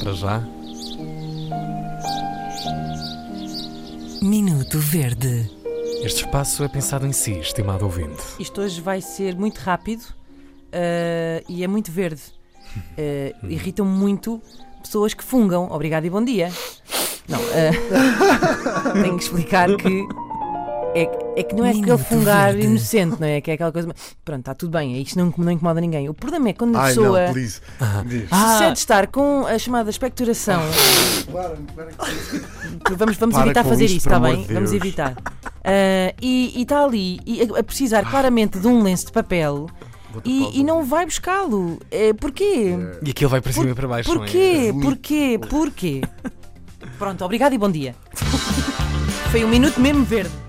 Para já. Minuto Verde. Este espaço é pensado em si, estimado ouvinte. Isto hoje vai ser muito rápido eh, e é muito verde. Eh, Irritam muito pessoas que fungam. Obrigado e bom dia. Não, eh, tenho que explicar que é, é que não é aquele fungar verde. inocente, não é? Que é aquela coisa. Pronto, está tudo bem, é isto não, não incomoda ninguém. O problema é quando a Ai pessoa não, please. Diz. sucede estar com a chamada expectoração. Vamos, vamos Para evitar fazer isto, isso, por está bem? de Vamos Deus. evitar. Ah, e está ali e a, a precisar claramente de um lenço de papel e, e não vai buscá-lo. É, porquê? E aquilo vai para cima e para baixo, não é? Porquê? Porquê? Porquê? Pronto, obrigado e bom dia. Foi um minuto mesmo verde.